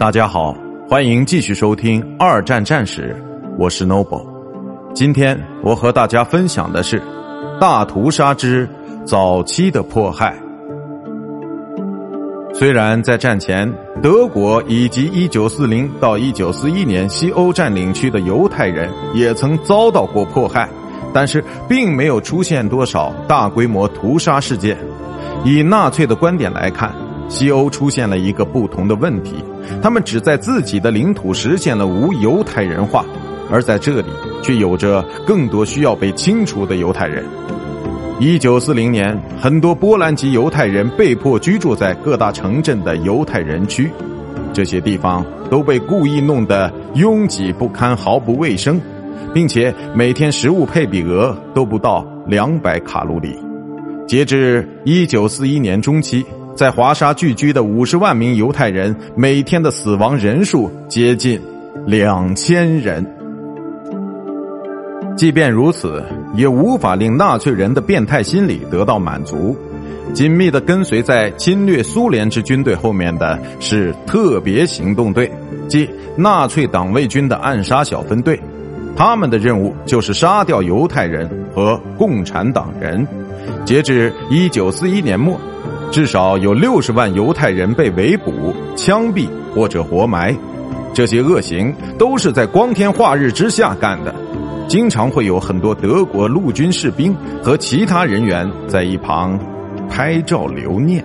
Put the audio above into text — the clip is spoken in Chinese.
大家好，欢迎继续收听《二战战史》，我是 Noble。今天我和大家分享的是大屠杀之早期的迫害。虽然在战前，德国以及1940到1941年西欧占领区的犹太人也曾遭到过迫害，但是并没有出现多少大规模屠杀事件。以纳粹的观点来看。西欧出现了一个不同的问题，他们只在自己的领土实现了无犹太人化，而在这里却有着更多需要被清除的犹太人。一九四零年，很多波兰籍犹太人被迫居住在各大城镇的犹太人区，这些地方都被故意弄得拥挤不堪、毫不卫生，并且每天食物配比额都不到两百卡路里。截至一九四一年中期。在华沙聚居的五十万名犹太人，每天的死亡人数接近两千人。即便如此，也无法令纳粹人的变态心理得到满足。紧密的跟随在侵略苏联之军队后面的是特别行动队，即纳粹党卫军的暗杀小分队。他们的任务就是杀掉犹太人和共产党人。截至一九四一年末。至少有六十万犹太人被围捕、枪毙或者活埋，这些恶行都是在光天化日之下干的，经常会有很多德国陆军士兵和其他人员在一旁拍照留念。